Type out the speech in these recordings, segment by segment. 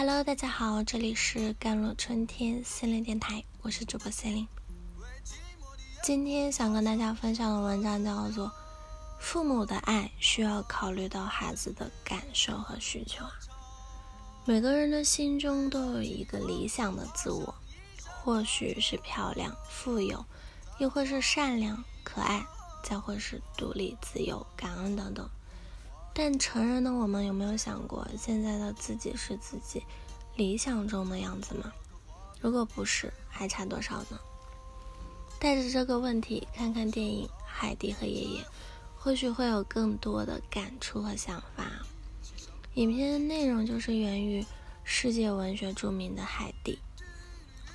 Hello，大家好，这里是甘露春天心灵电台，我是主播心灵。今天想跟大家分享的文章叫做《父母的爱需要考虑到孩子的感受和需求》啊。每个人的心中都有一个理想的自我，或许是漂亮、富有，又或是善良、可爱，再或是独立、自由、感恩等等。但成人的我们有没有想过，现在的自己是自己理想中的样子吗？如果不是，还差多少呢？带着这个问题看看电影《海蒂和爷爷》，或许会有更多的感触和想法。影片的内容就是源于世界文学著名的海蒂，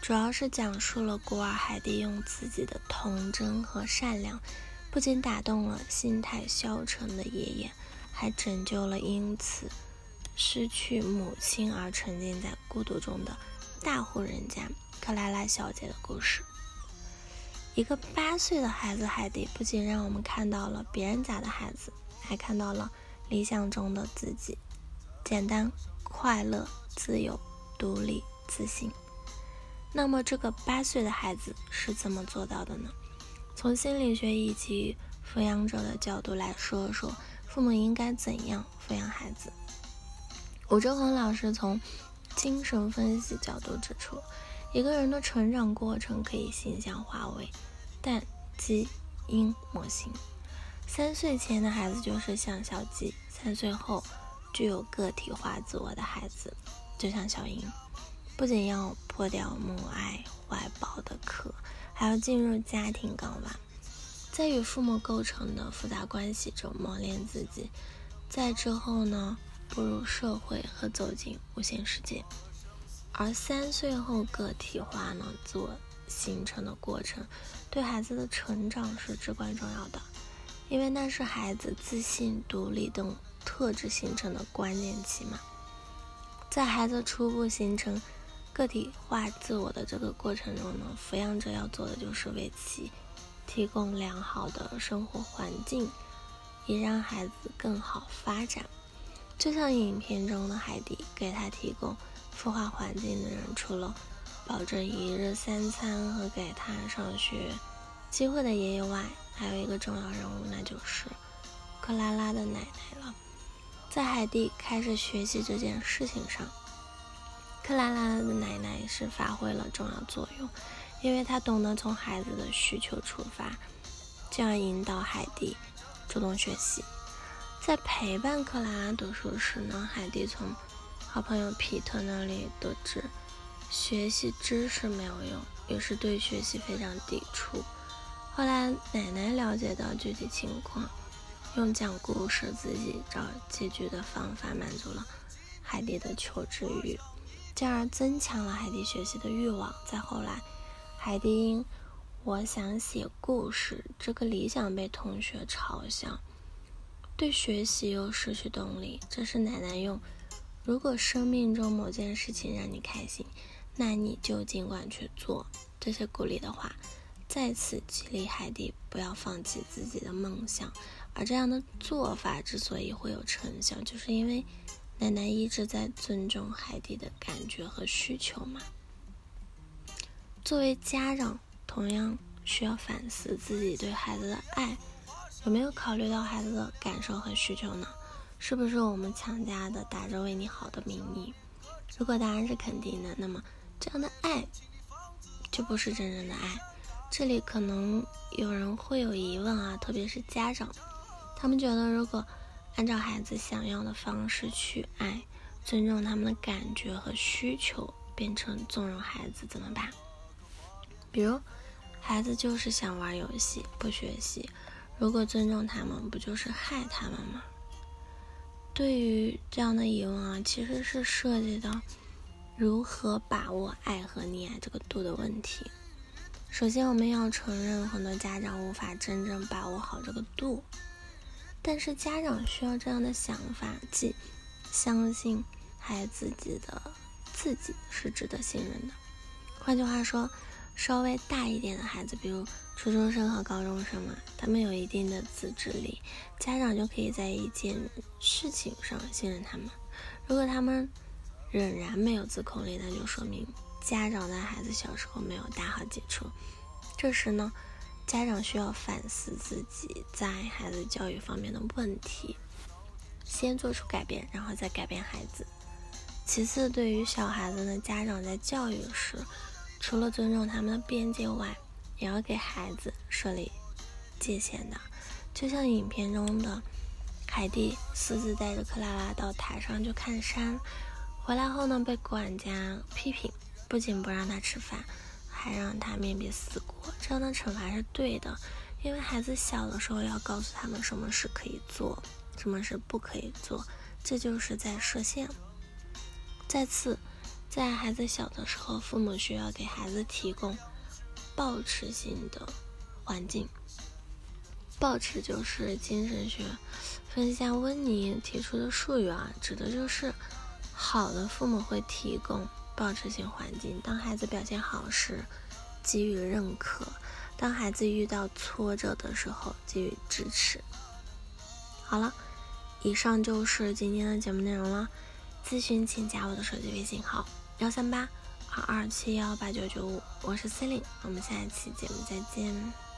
主要是讲述了孤儿海蒂用自己的童真和善良，不仅打动了心态消沉的爷爷。还拯救了因此失去母亲而沉浸在孤独中的大户人家克拉拉小姐的故事。一个八岁的孩子海蒂，不仅让我们看到了别人家的孩子，还看到了理想中的自己：简单、快乐、自由、独立、自信。那么，这个八岁的孩子是怎么做到的呢？从心理学以及抚养者的角度来说说。父母应该怎样抚养孩子？吴哲宏老师从精神分析角度指出，一个人的成长过程可以形象化为蛋、鸡、鹰模型。三岁前的孩子就是像小鸡，三岁后具有个体化自我的孩子就像小鹰。不仅要破掉母爱怀抱的壳，还要进入家庭港湾。在与父母构成的复杂关系中磨练自己，在之后呢步入社会和走进无限世界。而三岁后个体化呢自我形成的过程，对孩子的成长是至关重要的，因为那是孩子自信、独立等特质形成的关键期嘛。在孩子初步形成个体化自我的这个过程中呢，抚养者要做的就是为其。提供良好的生活环境，以让孩子更好发展。就像影片中的海蒂，给他提供孵化环境的人，除了保证一日三餐和给他上学机会的爷爷外，还有一个重要人物，那就是克拉拉的奶奶了。在海蒂开始学习这件事情上，克拉拉的奶奶是发挥了重要作用。因为她懂得从孩子的需求出发，这样引导海蒂主动学习。在陪伴克拉拉读书时呢，海蒂从好朋友皮特那里得知学习知识没有用，于是对学习非常抵触。后来奶奶了解到具体情况，用讲故事自己找结局的方法满足了海蒂的求知欲，进而增强了海蒂学习的欲望。再后来。海蒂因我想写故事这个理想被同学嘲笑，对学习又失去动力。这是奶奶用：“如果生命中某件事情让你开心，那你就尽管去做。”这些鼓励的话，再次激励海蒂不要放弃自己的梦想。而这样的做法之所以会有成效，就是因为奶奶一直在尊重海蒂的感觉和需求嘛。作为家长，同样需要反思自己对孩子的爱有没有考虑到孩子的感受和需求呢？是不是我们强加的打着为你好的名义？如果答案是肯定的，那么这样的爱就不是真正的爱。这里可能有人会有疑问啊，特别是家长，他们觉得如果按照孩子想要的方式去爱，尊重他们的感觉和需求，变成纵容孩子怎么办？比如，孩子就是想玩游戏不学习，如果尊重他们，不就是害他们吗？对于这样的疑问啊，其实是涉及到如何把握爱和溺爱这个度的问题。首先，我们要承认很多家长无法真正把握好这个度，但是家长需要这样的想法，即相信孩子自己的自己是值得信任的。换句话说。稍微大一点的孩子，比如初中生和高中生嘛，他们有一定的自制力，家长就可以在一件事情上信任他们。如果他们仍然没有自控力，那就说明家长在孩子小时候没有打好基础。这时呢，家长需要反思自己在孩子教育方面的问题，先做出改变，然后再改变孩子。其次，对于小孩子呢，家长在教育时，除了尊重他们的边界外，也要给孩子设立界限的。就像影片中的凯蒂私自带着克拉拉到台上去看山，回来后呢，被管家批评，不仅不让他吃饭，还让他面壁思过。这样的惩罚是对的，因为孩子小的时候要告诉他们什么是可以做，什么是不可以做，这就是在设限。再次，在孩子小的时候，父母需要给孩子提供保持性的环境。保持就是精神学分析家温尼提出的术语啊，指的就是好的父母会提供保持性环境。当孩子表现好时，给予认可；当孩子遇到挫折的时候，给予支持。好了，以上就是今天的节目内容了。咨询请加我的手机微信号幺三八二二七幺八九九五，我是 c e l i n e 我们下一期节目再见。